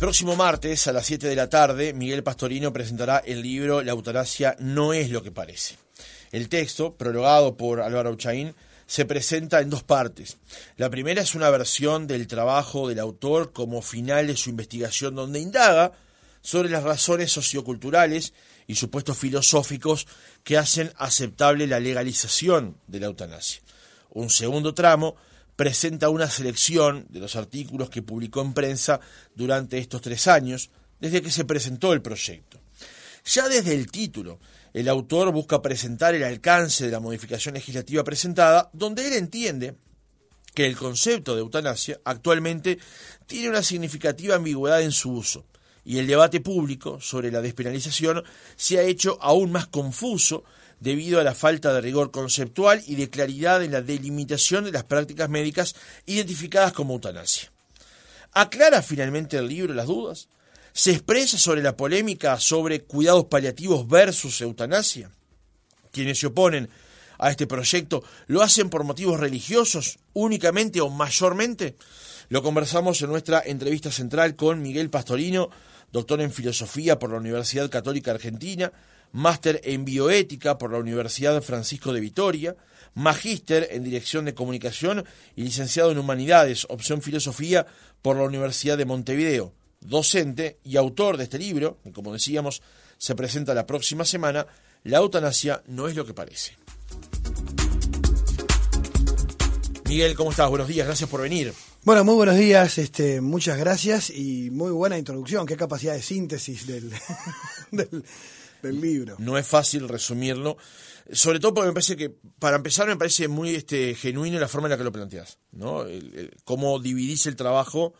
próximo martes a las 7 de la tarde, Miguel Pastorino presentará el libro La eutanasia no es lo que parece. El texto, prologado por Álvaro Uchaín, se presenta en dos partes. La primera es una versión del trabajo del autor como final de su investigación donde indaga sobre las razones socioculturales y supuestos filosóficos que hacen aceptable la legalización de la eutanasia. Un segundo tramo presenta una selección de los artículos que publicó en prensa durante estos tres años, desde que se presentó el proyecto. Ya desde el título, el autor busca presentar el alcance de la modificación legislativa presentada, donde él entiende que el concepto de eutanasia actualmente tiene una significativa ambigüedad en su uso, y el debate público sobre la despenalización se ha hecho aún más confuso debido a la falta de rigor conceptual y de claridad en la delimitación de las prácticas médicas identificadas como eutanasia. ¿Aclara finalmente el libro las dudas? ¿Se expresa sobre la polémica sobre cuidados paliativos versus eutanasia? Quienes se oponen a este proyecto lo hacen por motivos religiosos únicamente o mayormente. Lo conversamos en nuestra entrevista central con Miguel Pastorino, doctor en filosofía por la Universidad Católica Argentina, máster en bioética por la Universidad Francisco de Vitoria, magíster en dirección de comunicación y licenciado en humanidades, opción filosofía por la Universidad de Montevideo, docente y autor de este libro, que como decíamos se presenta la próxima semana, La eutanasia no es lo que parece. Miguel, ¿cómo estás? Buenos días, gracias por venir. Bueno, muy buenos días, este, muchas gracias y muy buena introducción, qué capacidad de síntesis del, del No es fácil resumirlo, sobre todo porque me parece que, para empezar, me parece muy este, genuino la forma en la que lo planteas, ¿no? cómo dividís el trabajo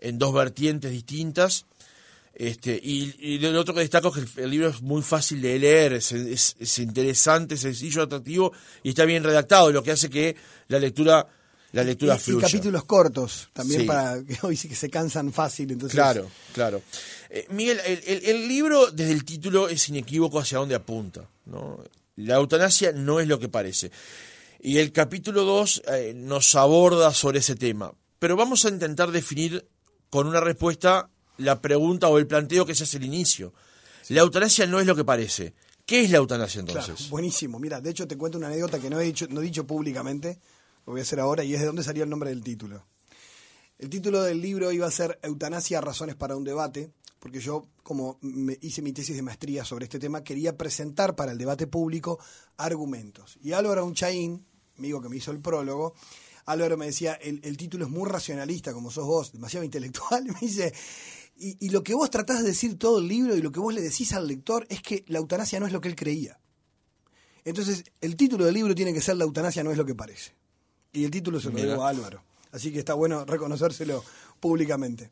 en dos vertientes distintas. Este, y, lo otro que destaco es que el, libro es muy fácil de leer, es, es, interesante, sencillo, atractivo y está bien redactado, lo que hace que la lectura la lectura y, y capítulos cortos también para que hoy sí que se cansan fácil entonces claro claro eh, Miguel, el, libro desde el título es inequívoco hacia dónde apunta. ¿no? La eutanasia no es lo que parece. Y el capítulo 2 eh, nos aborda sobre ese tema. Pero vamos a intentar definir con una respuesta la pregunta o el planteo que se hace al inicio. La eutanasia no es lo que parece. ¿Qué es la eutanasia entonces? buenísimo. Mira, de hecho te cuento una anécdota que no he dicho, no he dicho públicamente, lo voy a hacer ahora, y es de dónde salió el nombre del título. El título del libro iba a ser Eutanasia, razones para un debate, porque yo, como me hice mi tesis de maestría sobre este tema, quería presentar para el debate público argumentos. Y Álvaro Unchaín, amigo que me hizo el prólogo, Álvaro me decía, el, título es muy racionalista, como sos vos, demasiado intelectual, me dice, y, lo que vos tratás de decir todo el libro y lo que vos le decís al lector es que la eutanasia no es lo que él creía. Entonces, el título del libro tiene que ser La eutanasia no es lo que parece. Y el título se lo digo a Álvaro. Así que está bueno reconocérselo públicamente.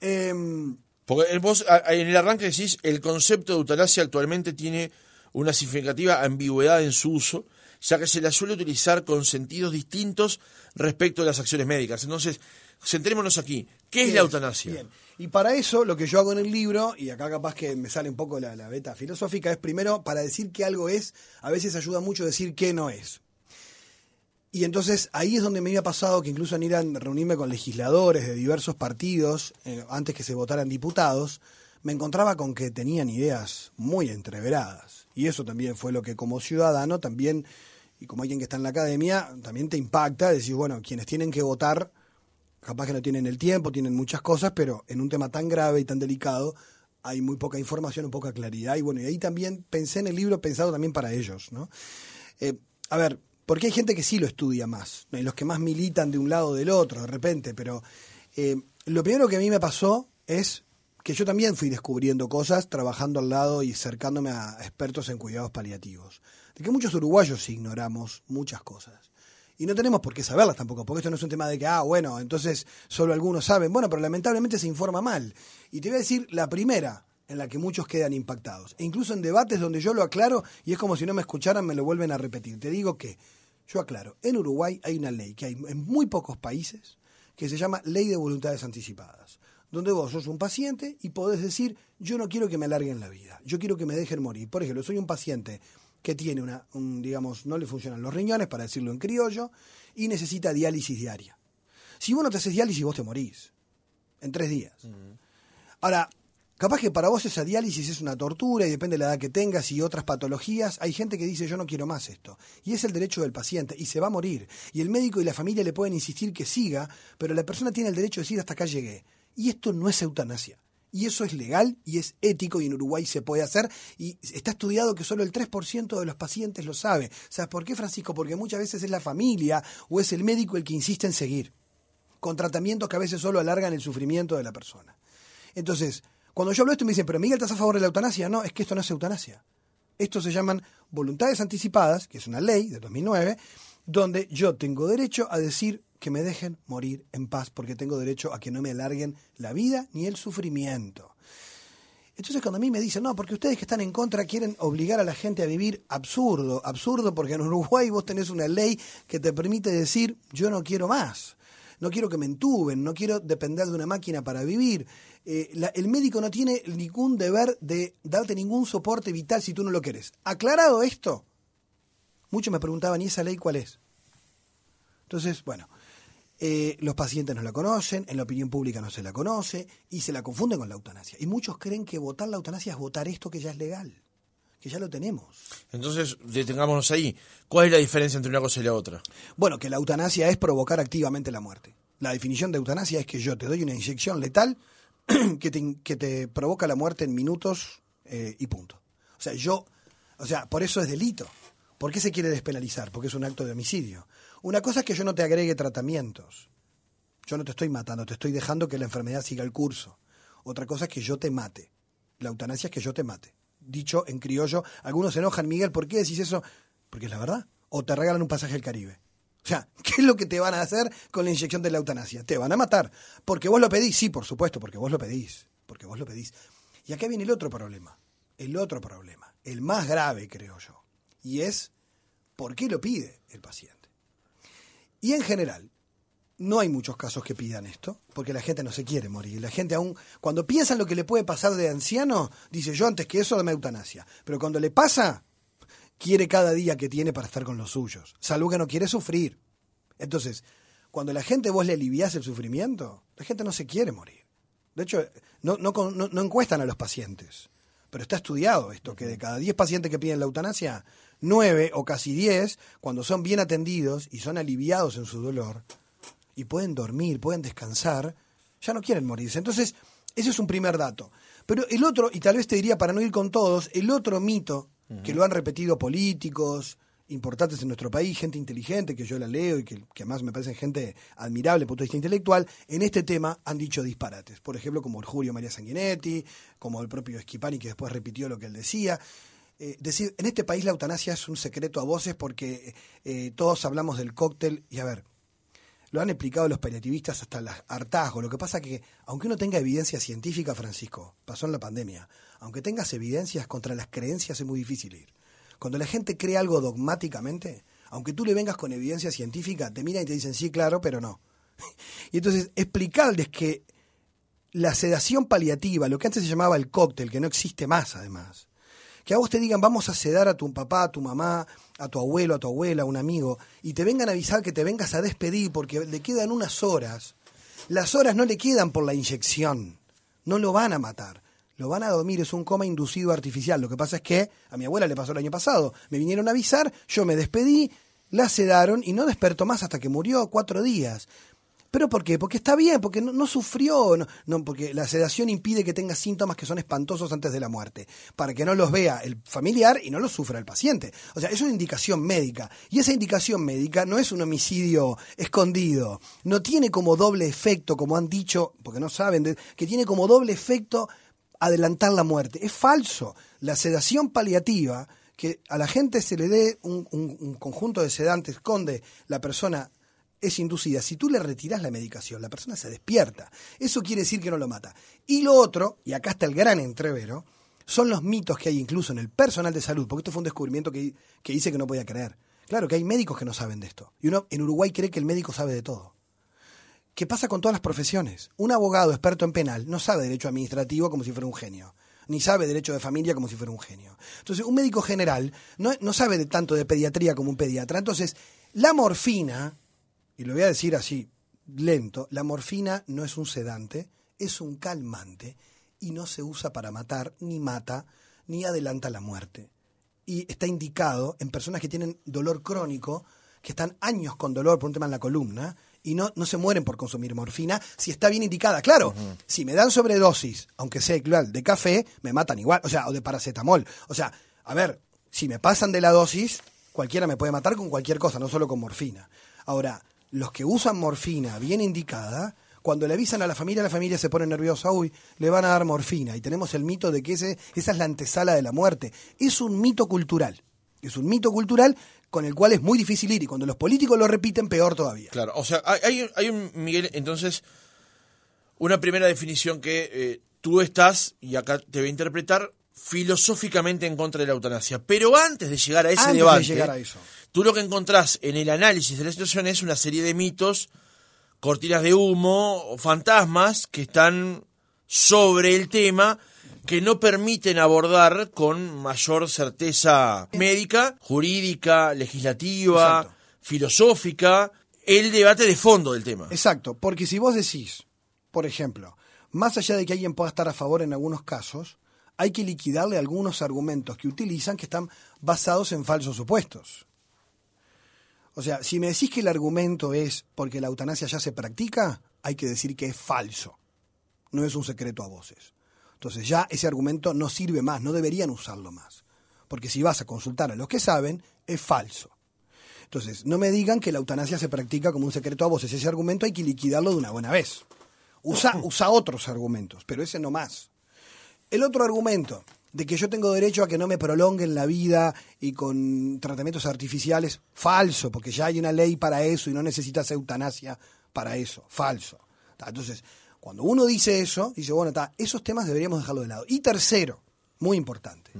Em, porque vos en el arranque decís, el concepto de eutanasia actualmente tiene una significativa ambigüedad en su uso, ya que se la suele utilizar con sentidos distintos respecto de las acciones médicas. Entonces, centrémonos aquí. ¿Qué es la eutanasia? Bien. Y para eso, lo que yo hago en el libro, y acá capaz que me sale un poco la, la beta filosófica, es primero, para decir que algo es, a veces ayuda mucho decir qué no es. Y entonces ahí es donde me había pasado que incluso en ir a reunirme con legisladores de diversos partidos, eh, antes que se votaran diputados, me encontraba con que tenían ideas muy entreveradas. Y eso también fue lo que como ciudadano también, y como alguien que está en la academia, también te impacta, decir, bueno, quienes tienen que votar, capaz que no tienen el tiempo, tienen muchas cosas, pero en un tema tan grave y tan delicado hay muy poca información, poca claridad. Y bueno, y ahí también pensé en el libro pensado también para ellos, ¿no? Eh, a ver, porque hay gente que sí lo estudia más, y los que más militan de un lado o del otro, de repente, pero eh, lo primero que a mí me pasó es que yo también fui descubriendo cosas trabajando al lado y acercándome a expertos en cuidados paliativos. De que muchos uruguayos ignoramos muchas cosas. Y no tenemos por qué saberlas tampoco, porque esto no es un tema de que, ah, bueno, entonces solo algunos saben. Bueno, pero lamentablemente se informa mal. Y te voy a decir la primera, en la que muchos quedan impactados. E incluso en debates donde yo lo aclaro y es como si no me escucharan, me lo vuelven a repetir. Te digo que, yo aclaro, en Uruguay hay una ley que hay en muy pocos países que se llama Ley de Voluntades Anticipadas, donde vos sos un paciente y podés decir, yo no quiero que me alarguen la vida, yo quiero que me dejen morir. Por ejemplo, soy un paciente que tiene una, un, digamos, no le funcionan los riñones, para decirlo en criollo, y necesita diálisis diaria. Si vos no te haces diálisis, vos te morís en tres días. Ahora, capaz que para vos esa diálisis es una tortura y depende de la edad que tengas y otras patologías. Hay gente que dice yo no quiero más esto. Y es el derecho del paciente y se va a morir. Y el médico y la familia le pueden insistir que siga, pero la persona tiene el derecho de decir hasta acá llegué. Y esto no es eutanasia. Y eso es legal y es ético y en Uruguay se puede hacer. Y está estudiado que solo el 3% de los pacientes lo sabe. ¿Sabes por qué, Francisco? Porque muchas veces es la familia o es el médico el que insiste en seguir. Con tratamientos que a veces solo alargan el sufrimiento de la persona. Entonces, cuando yo hablo esto me dicen, pero Miguel, ¿estás a favor de la eutanasia? No, es que esto no es eutanasia. Esto se llaman voluntades anticipadas, que es una ley de 2009, donde yo tengo derecho a decir que me dejen morir en paz, porque tengo derecho a que no me alarguen la vida ni el sufrimiento. Entonces cuando a mí me dicen, no, porque ustedes que están en contra quieren obligar a la gente a vivir absurdo, absurdo porque en Uruguay vos tenés una ley que te permite decir, yo no quiero más, no quiero que me entuben, no quiero depender de una máquina para vivir, eh, el médico no tiene ningún deber de darte ningún soporte vital si tú no lo quieres. Aclarado esto, muchos me preguntaban, ¿y esa ley cuál es? Entonces, bueno, eh, los pacientes no la conocen, en la opinión pública no se la conoce y se la confunden con la eutanasia. Y muchos creen que votar la eutanasia es votar esto que ya es legal, que ya lo tenemos. Entonces, detengámonos ahí. ¿Cuál es la diferencia entre una cosa y la otra? Bueno, que la eutanasia es provocar activamente la muerte. La definición de eutanasia es que yo te doy una inyección letal que te, que te provoca la muerte en minutos eh, y punto. O sea, yo, o sea, por eso es delito. ¿Por qué se quiere despenalizar? Porque es un acto de homicidio. Una cosa es que yo no te agregue tratamientos. Yo no te estoy matando, te estoy dejando que la enfermedad siga el curso. Otra cosa es que yo te mate. La eutanasia es que yo te mate. Dicho en criollo, algunos se enojan, Miguel, ¿por qué decís eso? Porque es la verdad. O te regalan un pasaje al Caribe. O sea, ¿qué es lo que te van a hacer con la inyección de la eutanasia? Te van a matar. Porque vos lo pedís, sí, por supuesto, porque vos lo pedís. Porque vos lo pedís. Y acá viene el otro problema. El otro problema. El más grave, creo yo. Y es, ¿por qué lo pide el paciente? Y en general, no hay muchos casos que pidan esto, porque la gente no se quiere morir. La gente aún, cuando piensa en lo que le puede pasar de anciano, dice yo antes que eso dame eutanasia. Pero cuando le pasa, quiere cada día que tiene para estar con los suyos. Salud que no quiere sufrir. Entonces, cuando la gente vos le aliviás el sufrimiento, la gente no se quiere morir. De hecho, no, no, no, encuestan a los pacientes. Pero está estudiado esto, que de cada 10 pacientes que piden la eutanasia, 9 o casi 10, cuando son bien atendidos y son aliviados en su dolor, y pueden dormir, pueden descansar, ya no quieren morirse. Entonces, ese es un primer dato. Pero el otro, y tal vez te diría para no ir con todos, el otro mito que lo han repetido políticos importantes en nuestro país, gente inteligente, que yo la leo y que, además me parece gente admirable punto de vista intelectual, en este tema han dicho disparates. Por ejemplo, como el Julio María Sanguinetti, como el propio Schipani, que después repitió lo que él decía. Eh, decir, en este país la eutanasia es un secreto a voces porque eh, todos hablamos del cóctel y a ver, lo han explicado los paliativistas hasta el hartazgo. Lo que pasa que, aunque uno tenga evidencia científica, Francisco, pasó en la pandemia, aunque tengas evidencias contra las creencias es muy difícil ir. Cuando la gente cree algo dogmáticamente, aunque tú le vengas con evidencia científica, te miran y te dicen sí, claro, pero no. y entonces explicarles que la sedación paliativa, lo que antes se llamaba el cóctel, que no existe más además, que a vos te digan vamos a sedar a tu papá, a tu mamá, a tu abuelo, a tu abuela, a un amigo, y te vengan a avisar que te vengas a despedir porque le quedan unas horas, las horas no le quedan por la inyección, no lo van a matar lo van a dormir, es un coma inducido artificial. Lo que pasa es que a mi abuela le pasó el año pasado. Me vinieron a avisar, yo me despedí, la sedaron y no despertó más hasta que murió cuatro días. ¿Pero por qué? Porque está bien, porque no, sufrió, no, porque la sedación impide que tenga síntomas que son espantosos antes de la muerte, para que no los vea el familiar y no los sufra el paciente. O sea, es una indicación médica. Y esa indicación médica no es un homicidio escondido, no tiene como doble efecto, como han dicho, porque no saben, que tiene como doble efecto adelantar la muerte. Es falso. La sedación paliativa, que a la gente se le dé un, conjunto de sedantes donde la persona es inducida. Si tú le retiras la medicación, la persona se despierta. Eso quiere decir que no lo mata. Y lo otro, y acá está el gran entrevero, son los mitos que hay incluso en el personal de salud, porque esto fue un descubrimiento que, que hice que no podía creer. Claro que hay médicos que no saben de esto. Y uno en Uruguay cree que el médico sabe de todo. ¿Qué pasa con todas las profesiones. Un abogado experto en penal no sabe derecho administrativo como si fuera un genio, ni sabe derecho de familia como si fuera un genio. Entonces, un médico general no, no sabe de tanto de pediatría como un pediatra. Entonces, la morfina, y lo voy a decir así lento, la morfina no es un sedante, es un calmante y no se usa para matar, ni mata, ni adelanta la muerte. Y está indicado en personas que tienen dolor crónico, que están años con dolor por un tema en la columna, y no, no se mueren por consumir morfina si está bien indicada. Claro, si me dan sobredosis, aunque sea igual, de café, me matan igual, o sea, o de paracetamol. O sea, a ver, si me pasan de la dosis, cualquiera me puede matar con cualquier cosa, no solo con morfina. Ahora, los que usan morfina bien indicada, cuando le avisan a la familia, la familia se pone nerviosa, uy, le van a dar morfina. Y tenemos el mito de que ese, esa es la antesala de la muerte. Es un mito cultural. Es un mito cultural con el cual es muy difícil ir y cuando los políticos lo repiten, peor todavía. Claro, o sea, hay, hay un, Miguel, entonces, una primera definición que eh, tú estás, y acá te voy a interpretar, filosóficamente en contra de la eutanasia. Pero antes de llegar a ese debate, tú lo que encontrás en el análisis de la situación es una serie de mitos, cortinas de humo o fantasmas que están sobre el tema que no permiten abordar con mayor certeza médica, jurídica, legislativa, filosófica, el debate de fondo del tema. Exacto, porque si vos decís, por ejemplo, más allá de que alguien pueda estar a favor en algunos casos, hay que liquidarle algunos argumentos que utilizan que están basados en falsos supuestos. O sea, si me decís que el argumento es porque la eutanasia ya se practica, hay que decir que es falso. No es un secreto a voces. Entonces ya ese argumento no sirve más, no deberían usarlo más. Porque si vas a consultar a los que saben, es falso. Entonces, no me digan que la eutanasia se practica como un secreto a voces. Ese argumento hay que liquidarlo de una buena vez. Usa, usa otros argumentos, pero ese no más. El otro argumento de que yo tengo derecho a que no me prolonguen la vida y con tratamientos artificiales, falso, porque ya hay una ley para eso y no necesitas eutanasia para eso, falso. Entonces, cuando uno dice eso, dice, bueno, está, esos temas deberíamos dejarlo de lado. Y tercero, muy importante,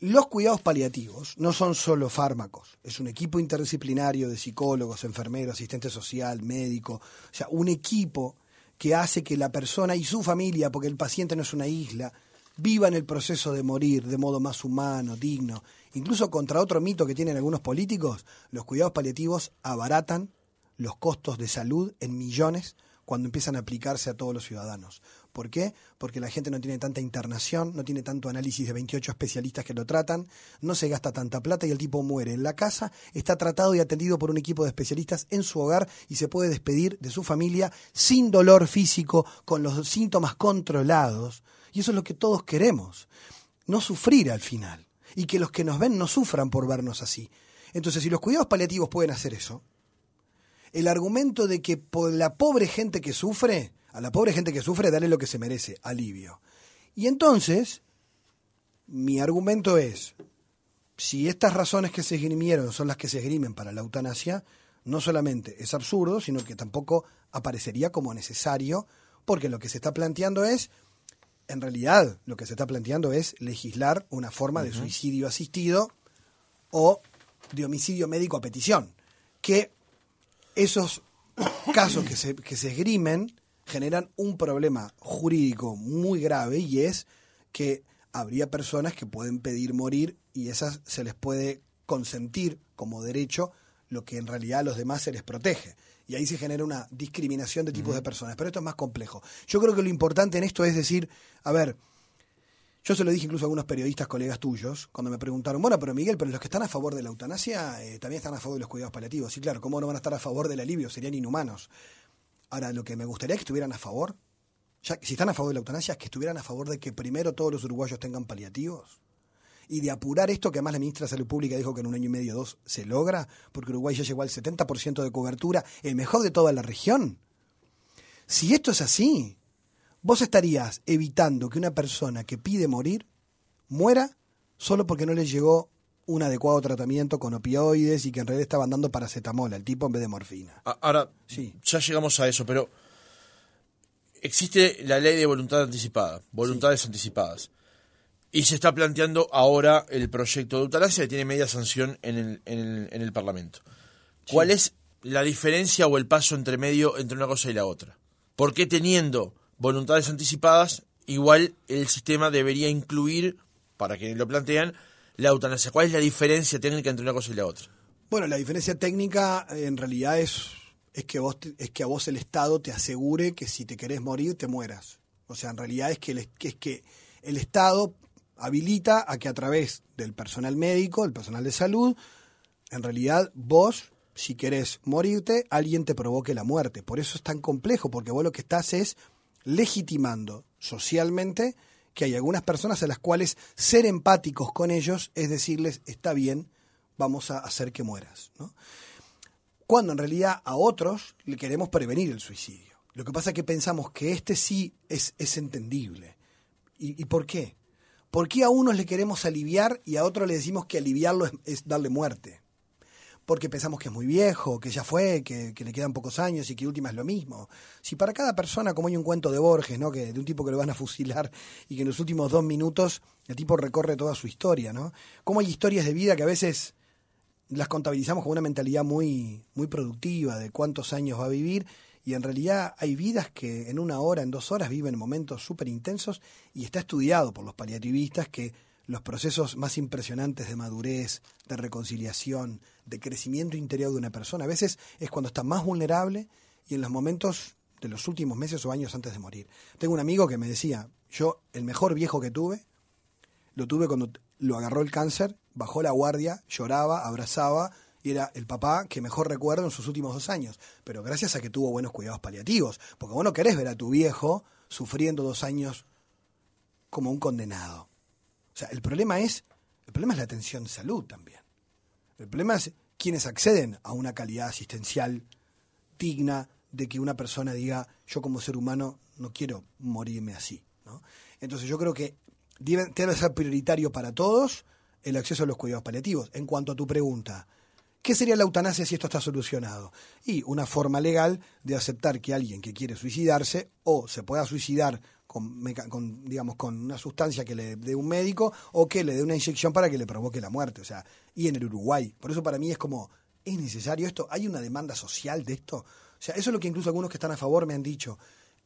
los cuidados paliativos no son solo fármacos, es un equipo interdisciplinario de psicólogos, enfermeros, asistente social, médico, o sea, un equipo que hace que la persona y su familia, porque el paciente no es una isla, vivan el proceso de morir de modo más humano, digno. Incluso contra otro mito que tienen algunos políticos, los cuidados paliativos abaratan los costos de salud en millones cuando empiezan a aplicarse a todos los ciudadanos. ¿Por qué? Porque la gente no tiene tanta internación, no tiene tanto análisis de 28 especialistas que lo tratan, no se gasta tanta plata y el tipo muere en la casa, está tratado y atendido por un equipo de especialistas en su hogar y se puede despedir de su familia sin dolor físico, con los síntomas controlados. Y eso es lo que todos queremos, no sufrir al final y que los que nos ven no sufran por vernos así. Entonces, si los cuidados paliativos pueden hacer eso, el argumento de que por la pobre gente que sufre, a la pobre gente que sufre, darle lo que se merece, alivio. Y entonces, mi argumento es, si estas razones que se esgrimieron son las que se esgrimen para la eutanasia, no solamente es absurdo, sino que tampoco aparecería como necesario, porque lo que se está planteando es, en realidad, lo que se está planteando es legislar una forma de suicidio asistido o de homicidio médico a petición, que esos casos que se, que se esgrimen generan un problema jurídico muy grave y es que habría personas que pueden pedir morir y esas se les puede consentir como derecho lo que en realidad a los demás se les protege. Y ahí se genera una discriminación de tipos de personas. Pero esto es más complejo. Yo creo que lo importante en esto es decir, a ver, yo se lo dije incluso a algunos periodistas, colegas tuyos, cuando me preguntaron, bueno, pero Miguel, pero los que están a favor de la eutanasia eh, también están a favor de los cuidados paliativos. Sí, claro, ¿cómo no van a estar a favor del alivio? Serían inhumanos. Ahora, lo que me gustaría es que estuvieran a favor, ya, si están a favor de la eutanasia, es que estuvieran a favor de que primero todos los uruguayos tengan paliativos y de apurar esto, que además la ministra de Salud Pública dijo que en un año y medio o dos se logra, porque Uruguay ya llegó al 70% de cobertura, el mejor de toda la región. Si esto es así, vos estarías evitando que una persona que pide morir muera solo porque no le llegó un adecuado tratamiento con opioides y que en realidad estaban dando paracetamol al tipo en vez de morfina. Ahora, sí. ya llegamos a eso, pero existe la ley de voluntad anticipada, voluntades anticipadas. Y se está planteando ahora el proyecto de eutanasia que tiene media sanción en el, en el, en el Parlamento. ¿Cuál es la diferencia o el paso entre medio entre una cosa y la otra? ¿Por qué teniendo voluntades anticipadas, igual el sistema debería incluir para quienes lo plantean, la eutanasia. ¿Cuál es la diferencia técnica entre una cosa y la otra? Bueno, la diferencia técnica en realidad es, es, que, vos, es que a vos el Estado te asegure que si te querés morir, te mueras. O sea, en realidad es que, es que el Estado habilita a que a través del personal médico, el personal de salud, en realidad vos, si querés morirte, alguien te provoque la muerte. Por eso es tan complejo, porque vos lo que estás es legitimando socialmente que hay algunas personas a las cuales ser empáticos con ellos es decirles, está bien, vamos a hacer que mueras. Cuando en realidad a otros le queremos prevenir el suicidio. Lo que pasa es que pensamos que este sí es, es entendible. ¿Y, ¿Y, por qué? ¿Por qué a unos le queremos aliviar y a otros le decimos que aliviarlo es, darle muerte? porque pensamos que es muy viejo, que ya fue, que, le quedan pocos años y que última es lo mismo. Si para cada persona, como hay un cuento de Borges, ¿no? que de un tipo que lo van a fusilar y que en los últimos dos minutos el tipo recorre toda su historia, ¿no? Cómo hay historias de vida que a veces las contabilizamos con una mentalidad muy, muy productiva de cuántos años va a vivir y en realidad hay vidas que en una hora, en dos horas viven momentos súper intensos y está estudiado por los paliativistas que los procesos más impresionantes de madurez, de reconciliación, de crecimiento interior de una persona. A veces es cuando está más vulnerable y en los momentos de los últimos meses o años antes de morir. Tengo un amigo que me decía, yo el mejor viejo que tuve, lo tuve cuando lo agarró el cáncer, bajó la guardia, lloraba, abrazaba y era el papá que mejor recuerdo en sus últimos dos años. Pero gracias a que tuvo buenos cuidados paliativos, porque vos no querés ver a tu viejo sufriendo dos años como un condenado. O sea, el problema es, el problema es la atención de salud también. El problema es quienes acceden a una calidad asistencial digna de que una persona diga, yo como ser humano no quiero morirme así. ¿no? Entonces yo creo que debe, debe ser prioritario para todos el acceso a los cuidados paliativos. En cuanto a tu pregunta, ¿Qué sería la eutanasia si esto está solucionado? Y una forma legal de aceptar que alguien que quiere suicidarse o se pueda suicidar con, digamos, con una sustancia que le dé un médico o que le dé una inyección para que le provoque la muerte. O sea, y en el Uruguay. Por eso para mí es como, ¿es necesario esto? ¿Hay una demanda social de esto? O sea, eso es lo que incluso algunos que están a favor me han dicho.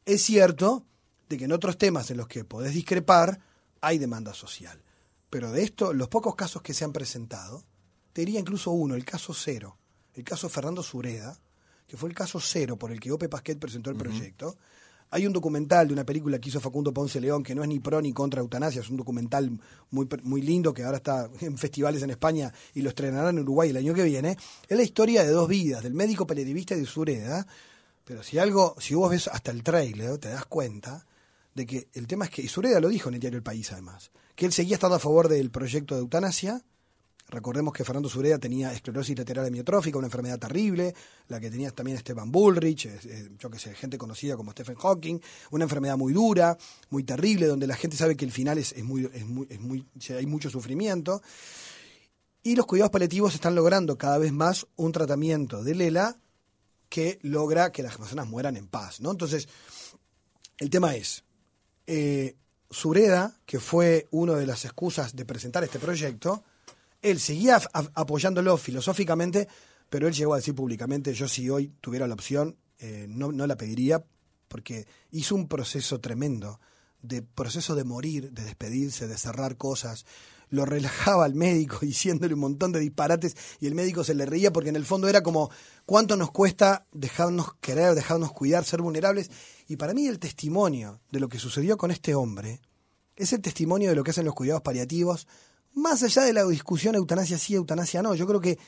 Es cierto de que en otros temas en los que podés discrepar hay demanda social. Pero de esto, los pocos casos que se han presentado, te diría incluso uno, el caso cero, el caso Fernando Sureda, que fue el caso cero por el que Ope Pasquet presentó el proyecto, hay un documental de una película que hizo Facundo Ponce León que no es ni pro ni contra eutanasia, es un documental muy, muy lindo que ahora está en festivales en España y lo estrenarán en Uruguay el año que viene. Es la historia de dos vidas, del médico periodista y de Sureda. Pero si algo, si vos ves hasta el trailer, te das cuenta de que el tema es que, y Sureda lo dijo en el diario El País además, que él seguía estando a favor del proyecto de eutanasia, Recordemos que Fernando Sureda tenía esclerosis lateral amiotrófica, una enfermedad terrible, la que tenía también Esteban Bullrich, yo que sé, gente conocida como Stephen Hawking, una enfermedad muy dura, muy terrible, donde la gente sabe que el final es, muy, es muy, es muy, hay mucho sufrimiento. Y los cuidados paliativos están logrando cada vez más un tratamiento de Lela que logra que las personas mueran en paz. ¿no? Entonces, el tema es, eh, Sureda, que fue una de las excusas de presentar este proyecto, él seguía apoyándolo filosóficamente, pero él llegó a decir públicamente, yo si hoy tuviera la opción, eh, no, no la pediría, porque hizo un proceso tremendo, de proceso de morir, de despedirse, de cerrar cosas. Lo relajaba al médico diciéndole un montón de disparates y el médico se le reía porque en el fondo era como cuánto nos cuesta dejarnos querer, dejarnos cuidar, ser vulnerables. Y para mí el testimonio de lo que sucedió con este hombre es el testimonio de lo que hacen los cuidados paliativos, más allá de la discusión eutanasia sí, eutanasia no, yo creo que...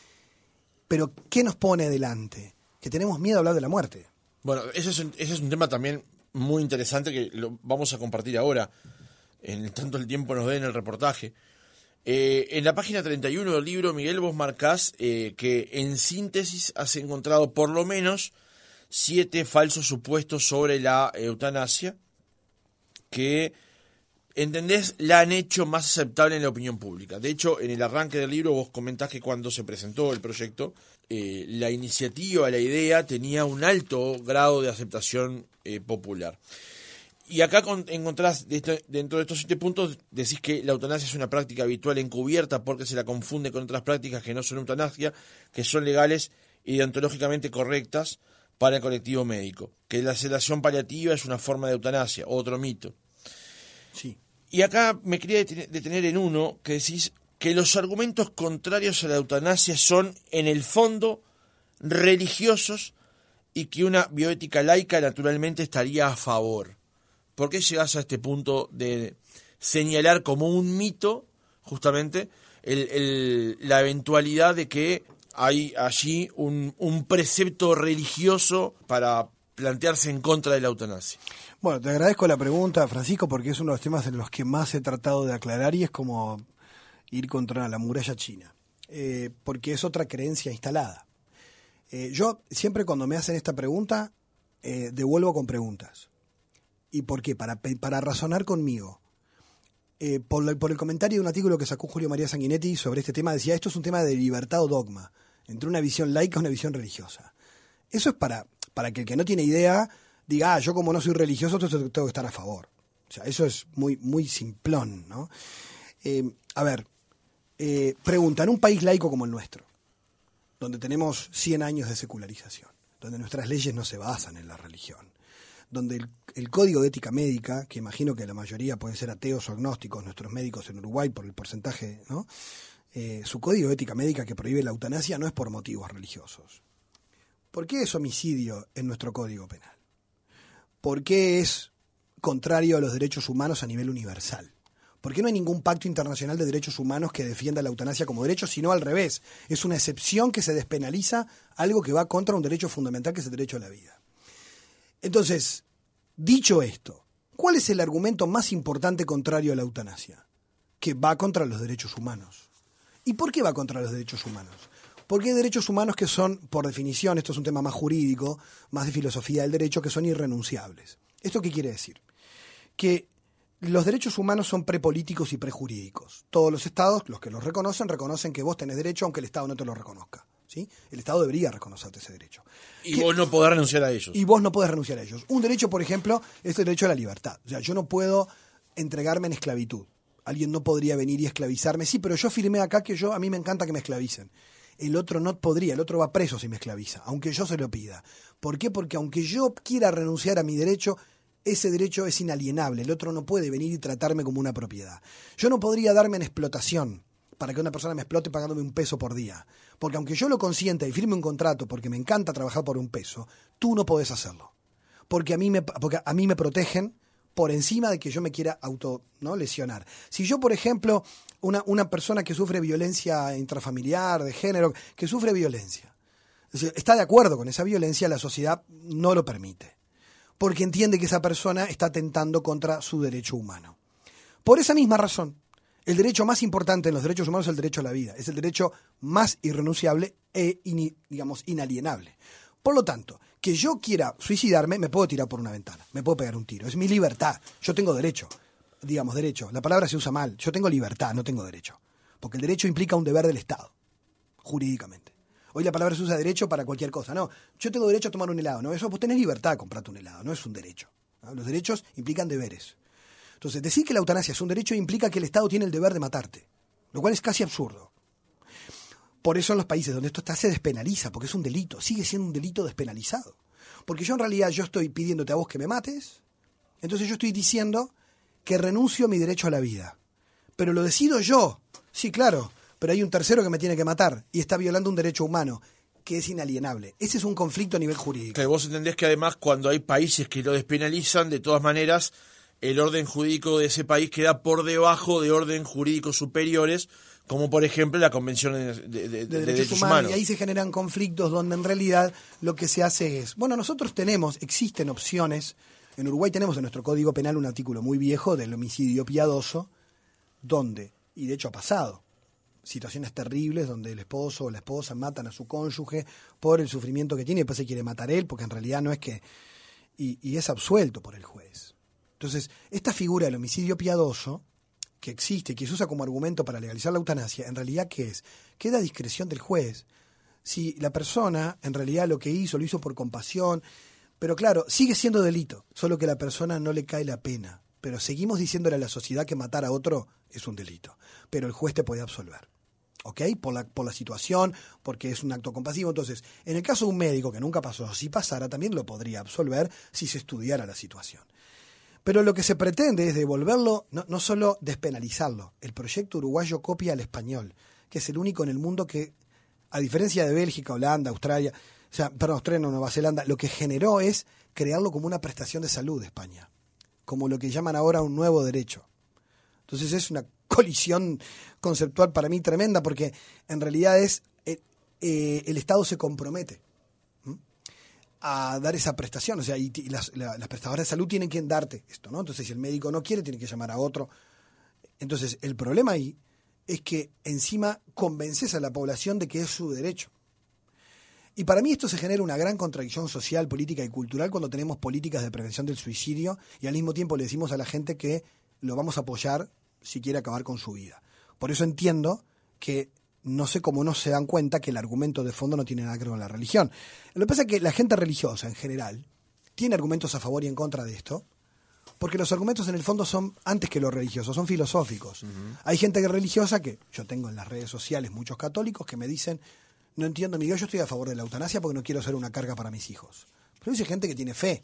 Pero ¿qué nos pone adelante? Que tenemos miedo a hablar de la muerte. Bueno, ese es un, ese es un tema también muy interesante que lo vamos a compartir ahora, en tanto el tiempo nos dé en el reportaje. Eh, en la página 31 del libro, Miguel, vos marcás eh, que en síntesis has encontrado por lo menos siete falsos supuestos sobre la eutanasia que ¿entendés? La han hecho más aceptable en la opinión pública. De hecho, en el arranque del libro vos comentás que cuando se presentó el proyecto, eh, la iniciativa, la idea tenía un alto grado de aceptación eh, popular. Y acá encontrás, dentro de estos siete puntos, decís que la eutanasia es una práctica habitual encubierta porque se la confunde con otras prácticas que no son eutanasia, que son legales y deontológicamente correctas para el colectivo médico. Que la sedación paliativa es una forma de eutanasia, otro mito. Sí. Y acá me quería detener en uno que decís que los argumentos contrarios a la eutanasia son, en el fondo, religiosos y que una bioética laica naturalmente estaría a favor. ¿Por qué llegas a este punto de señalar como un mito justamente la eventualidad de que hay allí un, un precepto religioso para plantearse en contra de la eutanasia? Bueno, te agradezco la pregunta, Francisco, porque es uno de los temas en los que más he tratado de aclarar y es como ir contra la muralla china, eh, porque es otra creencia instalada. Eh, yo siempre cuando me hacen esta pregunta, eh, devuelvo con preguntas. ¿Y por qué? Para, para razonar conmigo. por, por, el comentario de un artículo que sacó Julio María Sanguinetti sobre este tema, decía, esto es un tema de libertad o dogma, entre una visión laica y una visión religiosa. Eso es para, para que el que no tiene idea diga, ah, yo como no soy religioso, tengo que estar a favor. O sea, eso es muy, muy simplón, ¿no? a ver, eh, pregunta, en un país laico como el nuestro, donde tenemos 100 años de secularización, donde nuestras leyes no se basan en la religión, donde el, código de ética médica, que imagino que la mayoría pueden ser ateos o agnósticos, nuestros médicos en Uruguay por el porcentaje, ¿no? Eh, su código de ética médica que prohíbe la eutanasia no es por motivos religiosos. ¿Por qué es homicidio en nuestro código penal? ¿Por qué es contrario a los derechos humanos a nivel universal? ¿Por qué no hay ningún pacto internacional de derechos humanos que defienda la eutanasia como derecho, sino al revés? Es una excepción que se despenaliza algo que va contra un derecho fundamental que es el derecho a la vida. Entonces, dicho esto, ¿cuál es el argumento más importante contrario a la eutanasia? Que va contra los derechos humanos. ¿Y por qué va contra los derechos humanos? Porque hay derechos humanos que son, por definición, esto es un tema más jurídico, más de filosofía del derecho, que son irrenunciables. ¿Esto qué quiere decir? Que los derechos humanos son prepolíticos y prejurídicos. Todos los estados, los que los reconocen, reconocen que vos tenés derecho aunque el Estado no te lo reconozca. ¿sí? El Estado debería reconocerte ese derecho. Y vos no podés renunciar a ellos. Y vos no podés renunciar a ellos. Un derecho, por ejemplo, es el derecho a la libertad. O sea, yo no puedo entregarme en esclavitud. Alguien no podría venir y esclavizarme. Sí, pero yo firmé acá que yo a mí me encanta que me esclavicen. El otro no podría, el otro va preso si me esclaviza, aunque yo se lo pida. ¿Por qué? Porque aunque yo quiera renunciar a mi derecho, ese derecho es inalienable, el otro no puede venir y tratarme como una propiedad. Yo no podría darme en explotación para que una persona me explote pagándome un peso por día. Porque aunque yo lo consienta y firme un contrato porque me encanta trabajar por un peso, tú no podés hacerlo. Porque a mí me, porque a mí me protegen por encima de que yo me quiera auto ¿no? lesionar. Si yo, por ejemplo, una, una persona que sufre violencia intrafamiliar, de género, que sufre violencia, está de acuerdo con esa violencia, la sociedad no lo permite porque entiende que esa persona está atentando contra su derecho humano. Por esa misma razón, el derecho más importante en los derechos humanos es el derecho a la vida, es el derecho más irrenunciable e, digamos, inalienable. Por lo tanto, que yo quiera suicidarme, me puedo tirar por una ventana, me puedo pegar un tiro, es mi libertad, yo tengo derecho, digamos derecho, la palabra se usa mal, yo tengo libertad, no tengo derecho, porque el derecho implica un deber del Estado, jurídicamente. Hoy la palabra se usa derecho para cualquier cosa. No, yo tengo derecho a tomar un helado. No, eso vos tenés libertad de comprarte un helado, no es un derecho. Los derechos implican deberes. Entonces, decir que la eutanasia es un derecho implica que el Estado tiene el deber de matarte, lo cual es casi absurdo. Por eso en los países donde esto está se despenaliza, porque es un delito, sigue siendo un delito despenalizado. Porque yo en realidad yo estoy pidiéndote a vos que me mates, entonces yo estoy diciendo que renuncio a mi derecho a la vida. Pero lo decido yo. Sí, claro, pero hay un tercero que me tiene que matar y está violando un derecho humano que es inalienable. Ese es un conflicto a nivel jurídico. Que vos entendés que además cuando hay países que lo despenalizan, de todas maneras, el orden jurídico de ese país queda por debajo de orden jurídicos superiores, como por ejemplo la Convención de, Derechos, Humanos. Y ahí se generan conflictos donde en realidad lo que se hace es, bueno, nosotros tenemos, existen opciones, en Uruguay tenemos en nuestro Código Penal un artículo muy viejo del homicidio piadoso, donde, y de hecho ha pasado, situaciones terribles donde el esposo o la esposa matan a su cónyuge por el sufrimiento que tiene y después se quiere matar él, porque en realidad no es que... Y, es absuelto por el juez. Entonces, esta figura del homicidio piadoso, que existe, que se usa como argumento para legalizar la eutanasia, en realidad, ¿qué es? Queda a discreción del juez. Si la persona, en realidad, lo que hizo, lo hizo por compasión, pero claro, sigue siendo delito, solo que a la persona no le cae la pena. Pero seguimos diciéndole a la sociedad que matar a otro es un delito. Pero el juez te puede absolver. ¿ok? Por la, situación, porque es un acto compasivo. Entonces, en el caso de un médico que nunca pasó, si pasara, también lo podría absolver si se estudiara la situación. Pero lo que se pretende es devolverlo, no, no solo despenalizarlo. El proyecto uruguayo copia al español, que es el único en el mundo que, a diferencia de Bélgica, Holanda, Australia, o sea, perdón, Australia, Nueva Zelanda, lo que generó es crearlo como una prestación de salud de España como lo que llaman ahora un nuevo derecho. Entonces es una colisión conceptual para mí tremenda porque en realidad es eh, eh, el Estado se compromete a dar esa prestación, o sea, y, las, las, prestadoras de salud tienen que darte esto, ¿no? Entonces si el médico no quiere, tiene que llamar a otro. Entonces el problema ahí es que encima convences a la población de que es su derecho. Y para mí esto se genera una gran contradicción social, política y cultural cuando tenemos políticas de prevención del suicidio y al mismo tiempo le decimos a la gente que lo vamos a apoyar si quiere acabar con su vida. Por eso entiendo que no sé cómo no se dan cuenta que el argumento de fondo no tiene nada que ver con la religión. Lo que pasa es que la gente religiosa en general tiene argumentos a favor y en contra de esto, porque los argumentos en el fondo son antes que los religiosos, son filosóficos. Hay gente religiosa que yo tengo en las redes sociales muchos católicos que me dicen no entiendo, Miguel, yo estoy a favor de la eutanasia porque no quiero ser una carga para mis hijos. Pero dice gente que tiene fe.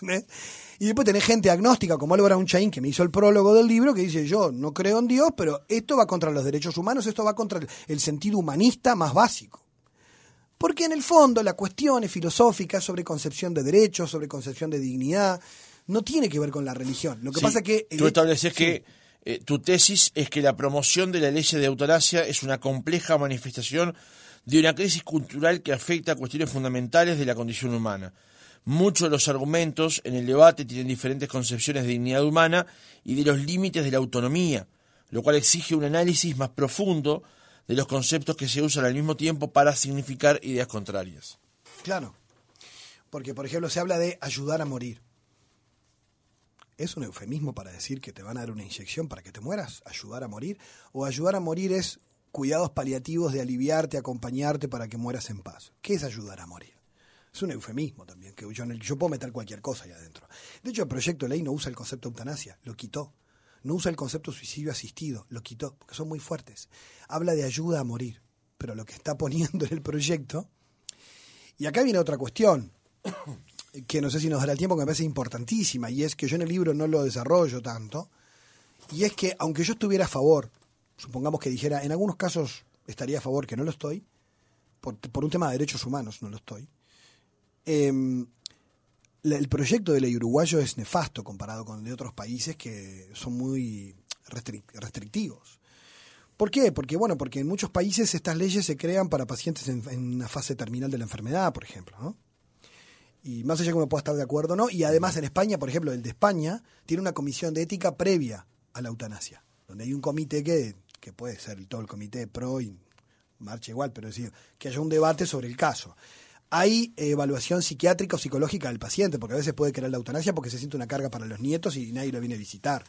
y después tenés gente agnóstica como Álvaro Unchain, que me hizo el prólogo del libro, que dice, yo no creo en Dios, pero esto va contra los derechos humanos, esto va contra el sentido humanista más básico. Porque en el fondo la cuestión es filosófica sobre concepción de derechos, sobre concepción de dignidad, no tiene que ver con la religión. Lo que pasa es que... Tú estableces que eh, tu tesis es que la promoción de la ley de eutanasia es una compleja manifestación de una crisis cultural que afecta a cuestiones fundamentales de la condición humana. Muchos de los argumentos en el debate tienen diferentes concepciones de dignidad humana y de los límites de la autonomía, lo cual exige un análisis más profundo de los conceptos que se usan al mismo tiempo para significar ideas contrarias. Claro, porque por ejemplo se habla de ayudar a morir. ¿Es un eufemismo para decir que te van a dar una inyección para que te mueras? ¿Ayudar a morir? ¿O ayudar a morir es cuidados paliativos de aliviarte, acompañarte para que mueras en paz. ¿Qué es ayudar a morir? Es un eufemismo también, que yo, yo puedo meter cualquier cosa ahí adentro. De hecho, el proyecto de ley no usa el concepto de eutanasia, lo quitó. No usa el concepto suicidio asistido, lo quitó, porque son muy fuertes. Habla de ayuda a morir, pero lo que está poniendo en el proyecto... Y acá viene otra cuestión, que no sé si nos dará el tiempo, que me parece importantísima, y es que yo en el libro no lo desarrollo tanto, y es que aunque yo estuviera a favor supongamos que dijera, en algunos casos estaría a favor, que no lo estoy, por, un tema de derechos humanos no lo estoy, em, el proyecto de ley uruguayo es nefasto comparado con el de otros países que son muy restrictivos. ¿Por qué? Porque, bueno, porque en muchos países estas leyes se crean para pacientes en, una fase terminal de la enfermedad, por ejemplo, ¿no? Y más allá que uno pueda estar de acuerdo no, y además en España, por ejemplo, el de España tiene una comisión de ética previa a la eutanasia, donde hay un comité que que puede ser todo el comité pro y marcha igual, pero decir, que haya un debate sobre el caso. Hay evaluación psiquiátrica o psicológica del paciente, porque a veces puede querer la eutanasia porque se siente una carga para los nietos y nadie lo viene a visitar.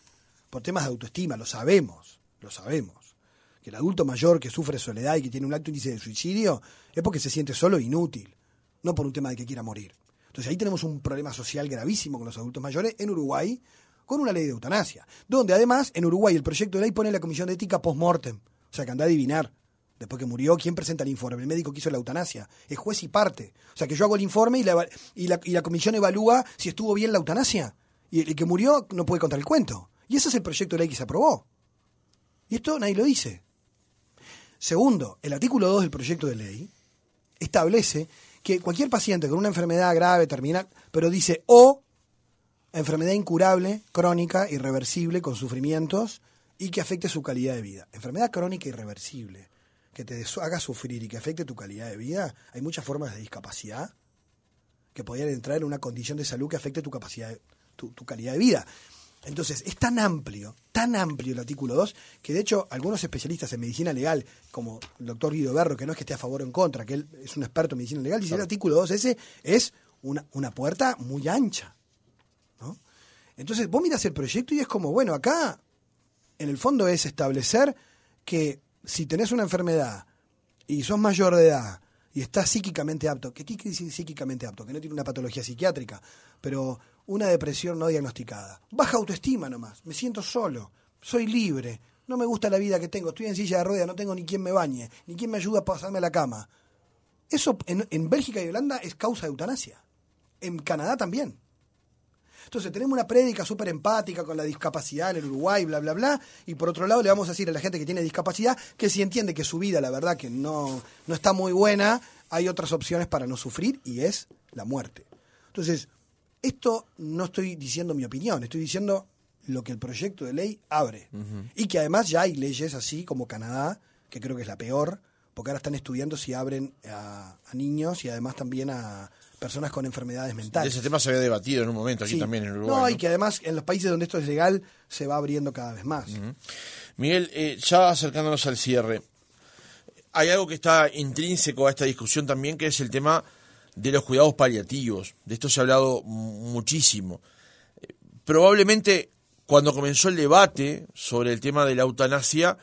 Por temas de autoestima, lo sabemos, lo sabemos. Que el adulto mayor que sufre soledad y que tiene un alto índice de suicidio es porque se siente solo e inútil, no por un tema de que quiera morir. Entonces ahí tenemos un problema social gravísimo con los adultos mayores en Uruguay, con una ley de eutanasia, donde además en Uruguay el proyecto de ley pone la comisión de ética post-mortem, o sea que anda a adivinar. Después que murió, ¿quién presenta el informe? El médico que hizo la eutanasia. Es juez y parte. O sea que yo hago el informe y la, y la, comisión evalúa si estuvo bien la eutanasia. Y el, que murió no puede contar el cuento. Y ese es el proyecto de ley que se aprobó. Y esto nadie lo dice. Segundo, el artículo 2 del proyecto de ley establece que cualquier paciente con una enfermedad grave, terminal, pero dice o enfermedad incurable, crónica, irreversible, con sufrimientos y que afecte su calidad de vida. Enfermedad crónica irreversible, que te haga sufrir y que afecte tu calidad de vida, hay muchas formas de discapacidad que podrían entrar en una condición de salud que afecte tu capacidad, tu, tu calidad de vida. Entonces, es tan amplio, tan amplio el artículo 2, que de hecho algunos especialistas en medicina legal, como el doctor Guido Berro, que no es que esté a favor o en contra, que él es un experto en medicina legal, dice el artículo 2 ese es una, una puerta muy ancha. Entonces vos miras el proyecto y es como, bueno, acá en el fondo es establecer que si tenés una enfermedad y sos mayor de edad y estás psíquicamente apto, ¿qué quiere decir psíquicamente apto? Que no tiene una patología psiquiátrica, pero una depresión no diagnosticada. Baja autoestima nomás, me siento solo, soy libre, no me gusta la vida que tengo, estoy en silla de ruedas, no tengo ni quien me bañe, ni quien me ayude a pasarme a la cama. Eso en, en Bélgica y Holanda es causa de eutanasia. En Canadá también. Entonces tenemos una prédica súper empática con la discapacidad en el Uruguay, bla, bla, bla, y por otro lado le vamos a decir a la gente que tiene discapacidad que si entiende que su vida, la verdad, que no, no está muy buena, hay otras opciones para no sufrir y es la muerte. Entonces, Esto no estoy diciendo mi opinión, estoy diciendo lo que el proyecto de ley abre. Y que además ya hay leyes así como Canadá, que creo que es la peor, porque ahora están estudiando si abren a, niños y además también a personas con enfermedades mentales. ese tema se había debatido en un momento aquí también en Uruguay. No, y que además en los países donde esto es legal se va abriendo cada vez más. Miguel, eh, ya acercándonos al cierre, hay algo que está intrínseco a esta discusión también, que es el tema de los cuidados paliativos. De esto se ha hablado muchísimo. Probablemente cuando comenzó el debate sobre el tema de la eutanasia,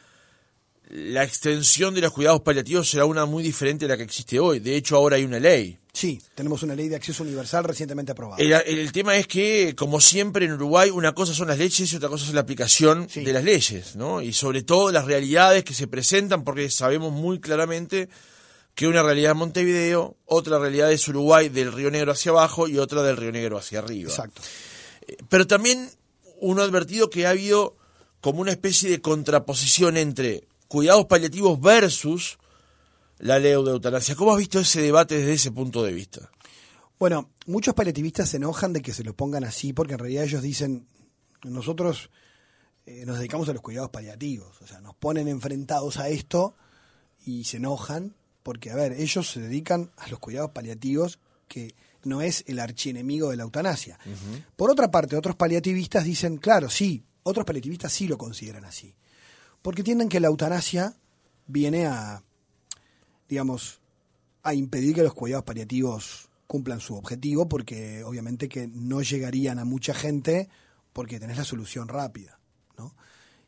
la extensión de los cuidados paliativos será una muy diferente a la que existe hoy. De hecho, ahora hay una ley. Sí, tenemos una ley de acceso universal recientemente aprobada. El, tema es que, como siempre en Uruguay, una cosa son las leyes y otra cosa es la aplicación de las leyes, ¿no? Y sobre todo las realidades que se presentan, porque sabemos muy claramente que una realidad es Montevideo, otra realidad es Uruguay del Río Negro hacia abajo y otra del Río Negro hacia arriba. Exacto. Eh, pero también uno ha advertido que ha habido como una especie de contraposición entre cuidados paliativos versus la ley de eutanasia. ¿Cómo has visto ese debate desde ese punto de vista? Bueno, muchos paliativistas se enojan de que se lo pongan así porque en realidad ellos dicen, nosotros eh, nos dedicamos a los cuidados paliativos, o sea, nos ponen enfrentados a esto y se enojan porque, a ver, ellos se dedican a los cuidados paliativos que no es el archienemigo de la eutanasia. Por otra parte, otros paliativistas dicen, claro, sí, otros paliativistas sí lo consideran así, porque entienden que la eutanasia viene a digamos, a impedir que los cuidados paliativos cumplan su objetivo, porque obviamente que no llegarían a mucha gente porque tenés la solución rápida, ¿no?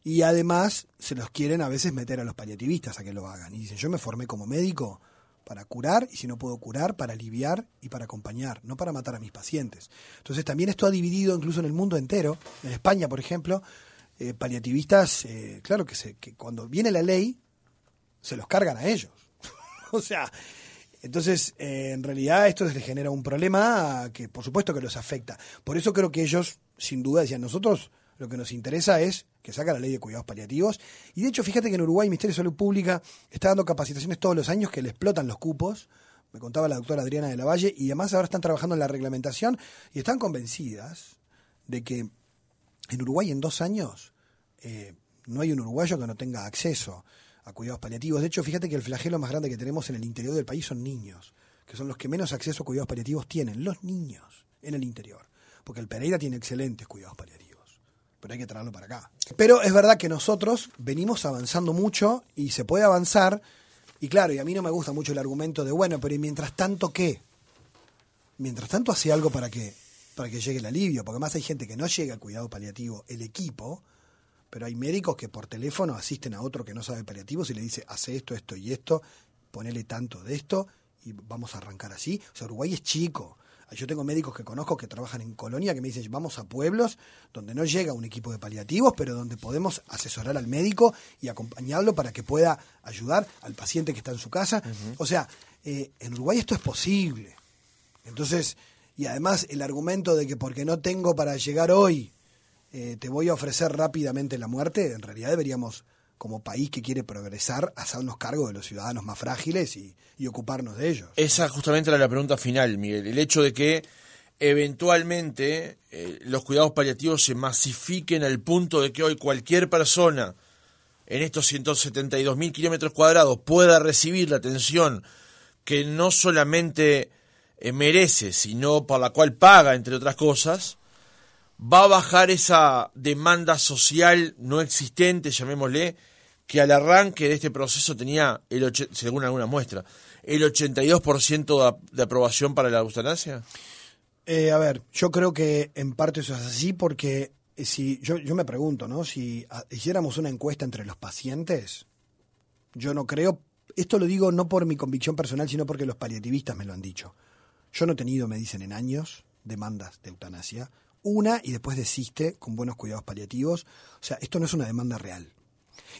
Y además se los quieren a veces meter a los paliativistas a que lo hagan. Y dicen, yo me formé como médico para curar, y si no puedo curar, para aliviar y para acompañar, no para matar a mis pacientes. Entonces también esto ha dividido incluso en el mundo entero. En España, por ejemplo, eh, paliativistas, eh, claro que, se, que cuando viene la ley, se los cargan a ellos. o sea, entonces, eh, en realidad esto les genera un problema que por supuesto que los afecta. Por eso creo que ellos, sin duda, decían, nosotros lo que nos interesa es que saca la ley de cuidados paliativos. Y de hecho, fíjate que en Uruguay Ministerio de Salud Pública está dando capacitaciones todos los años que le explotan los cupos. Me contaba la doctora Adriana de la Valle, y además ahora están trabajando en la reglamentación y están convencidas de que en Uruguay en dos años eh, no hay un uruguayo que no tenga acceso a cuidados paliativos. De hecho, fíjate que el flagelo más grande que tenemos en el interior del país son niños, que son los que menos acceso a cuidados paliativos tienen, los niños en el interior. Porque el Pereira tiene excelentes cuidados paliativos, pero hay que traerlo para acá. Pero es verdad que nosotros venimos avanzando mucho y se puede avanzar. Y claro, y a mí no me gusta mucho el argumento de, bueno, pero ¿y mientras tanto qué? Mientras tanto hace algo para que, para que llegue el alivio, porque además hay gente que no llega al cuidado paliativo, el equipo, pero hay médicos que por teléfono asisten a otro que no sabe paliativos y le dice, hace esto, esto y esto, ponele tanto de esto y vamos a arrancar así. O sea, Uruguay es chico. Yo tengo médicos que conozco que trabajan en colonia que me dicen, vamos a pueblos donde no llega un equipo de paliativos, pero donde podemos asesorar al médico y acompañarlo para que pueda ayudar al paciente que está en su casa. O sea, eh, en Uruguay esto es posible. Entonces, y además el argumento de que porque no tengo para llegar hoy eh, te voy a ofrecer rápidamente la muerte, en realidad deberíamos, como país que quiere progresar, hacernos cargo de los ciudadanos más frágiles y, ocuparnos de ellos. Esa justamente era la pregunta final, Miguel. El hecho de que eventualmente eh, los cuidados paliativos se masifiquen al punto de que hoy cualquier persona en estos 172 mil kilómetros cuadrados pueda recibir la atención que no solamente eh, merece, sino por la cual paga, entre otras cosas, va a bajar esa demanda social no existente, llamémosle, que al arranque de este proceso tenía, el según alguna muestra, el 82% de, aprobación para la eutanasia? Eh, a ver, yo creo que en parte eso es así porque eh, si yo, yo me pregunto, ¿no? Si hiciéramos una encuesta entre los pacientes, yo no creo, esto lo digo no por mi convicción personal, sino porque los paliativistas me lo han dicho. Yo no he tenido, me dicen en años, demandas de eutanasia una y después desiste con buenos cuidados paliativos. O sea, esto no es una demanda real.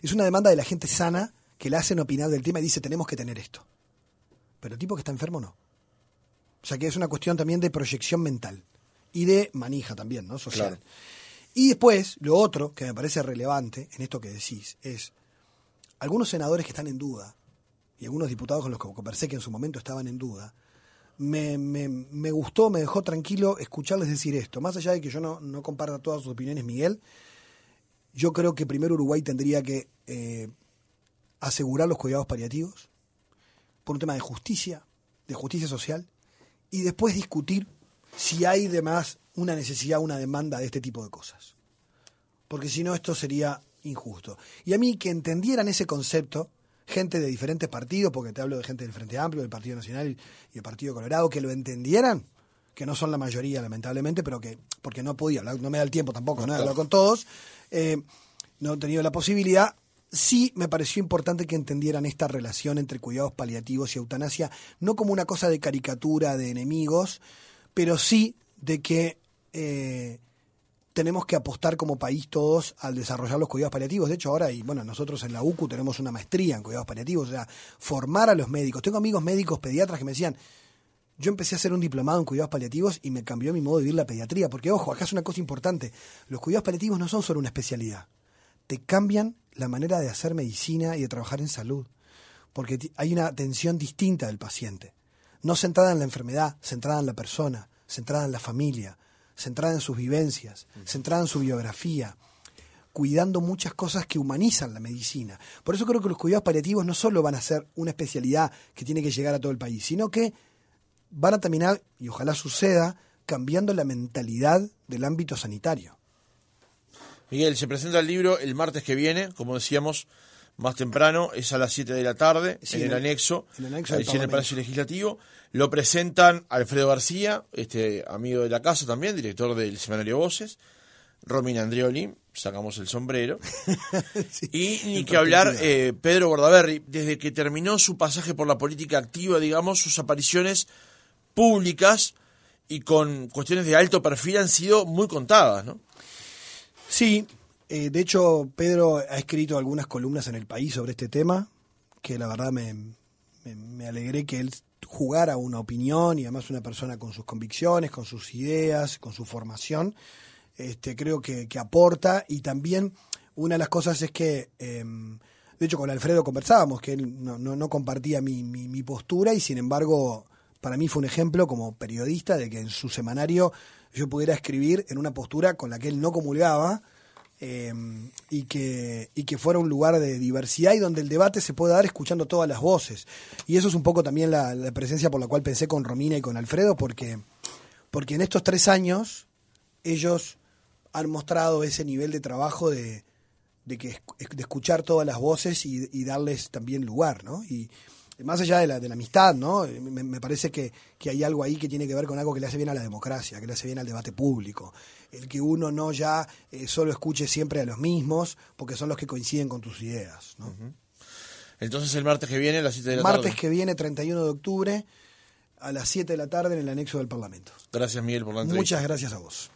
Es una demanda de la gente sana que le hacen opinar del tema y dice tenemos que tener esto. Pero el tipo que está enfermo no. O sea que es una cuestión también de proyección mental y de manija también, ¿no? Social. Y después, lo otro que me parece relevante en esto que decís es algunos senadores que están en duda y algunos diputados con los que conversé que en su momento estaban en duda, me, me, me, gustó, me dejó tranquilo escucharles decir esto. Más allá de que yo no, comparta todas sus opiniones, Miguel, yo creo que primero Uruguay tendría que eh, asegurar los cuidados paliativos por un tema de justicia, de justicia social, y después discutir si hay además una necesidad, una demanda de este tipo de cosas. Porque si no, esto sería injusto. Y a mí que entendieran ese concepto, gente de diferentes partidos, porque te hablo de gente del Frente Amplio, del Partido Nacional y del Partido Colorado, que lo entendieran, que no son la mayoría, lamentablemente, pero que, porque no podía hablar, no me da el tiempo tampoco, ¿no? Hablar con todos, eh, no he tenido la posibilidad. Sí me pareció importante que entendieran esta relación entre cuidados paliativos y eutanasia, no como una cosa de caricatura, de enemigos, pero sí de que eh, tenemos que apostar como país todos al desarrollar los cuidados paliativos. De hecho, ahora, y bueno, nosotros en la UCU tenemos una maestría en cuidados paliativos, o sea, formar a los médicos. Tengo amigos médicos pediatras que me decían, yo empecé a hacer un diplomado en cuidados paliativos y me cambió mi modo de vivir la pediatría. Porque, ojo, acá es una cosa importante. Los cuidados paliativos no son solo una especialidad. Te cambian la manera de hacer medicina y de trabajar en salud. Porque hay una atención distinta del paciente. No centrada en la enfermedad, centrada en la persona, centrada en la familia, centrada en sus vivencias, centrada en su biografía, cuidando muchas cosas que humanizan la medicina. Por eso creo que los cuidados paliativos no solo van a ser una especialidad que tiene que llegar a todo el país, sino que van a terminar, y ojalá suceda, cambiando la mentalidad del ámbito sanitario. Miguel, se presenta el libro el martes que viene, como decíamos, más temprano, es a las 7 de la tarde, en, el anexo, en el anexo en el Palacio Legislativo. Lo presentan Alfredo García, este amigo de la casa también, director del Semanario Voces, Romina Andrioli, sacamos el sombrero, y ni que hablar eh, Pedro Bordaberry, desde que terminó su pasaje por la política activa, digamos, sus apariciones públicas y con cuestiones de alto perfil han sido muy contadas, ¿no? Sí, eh, de hecho, Pedro ha escrito algunas columnas en el país sobre este tema, que la verdad me, me, alegré que él jugara una opinión y además una persona con sus convicciones, con sus ideas, con su formación. Este, creo que, aporta y también una de las cosas es que, em, de hecho con Alfredo conversábamos, que él no, no, compartía mi, mi, mi, postura y sin embargo para mí fue un ejemplo como periodista de que en su semanario yo pudiera escribir en una postura con la que él no comulgaba Em, y, que, y que fuera un lugar de diversidad y donde el debate se pueda dar escuchando todas las voces. Y eso es un poco también la, presencia por la cual pensé con Romina y con Alfredo, porque, porque en estos tres años ellos han mostrado ese nivel de trabajo de, de, que, de escuchar todas las voces y, y darles también lugar, ¿no? Y, más allá de la, de la amistad, ¿no? Me, parece que, hay algo ahí que tiene que ver con algo que le hace bien a la democracia, que le hace bien al debate público. El que uno no ya eh, solo escuche siempre a los mismos, porque son los que coinciden con tus ideas, ¿no? Entonces el martes que viene a las 7 de la tarde. Martes que viene, 31 de octubre, a las 7 de la tarde en el anexo del Parlamento. Gracias, Miguel, por la entrevista. Muchas gracias a vos.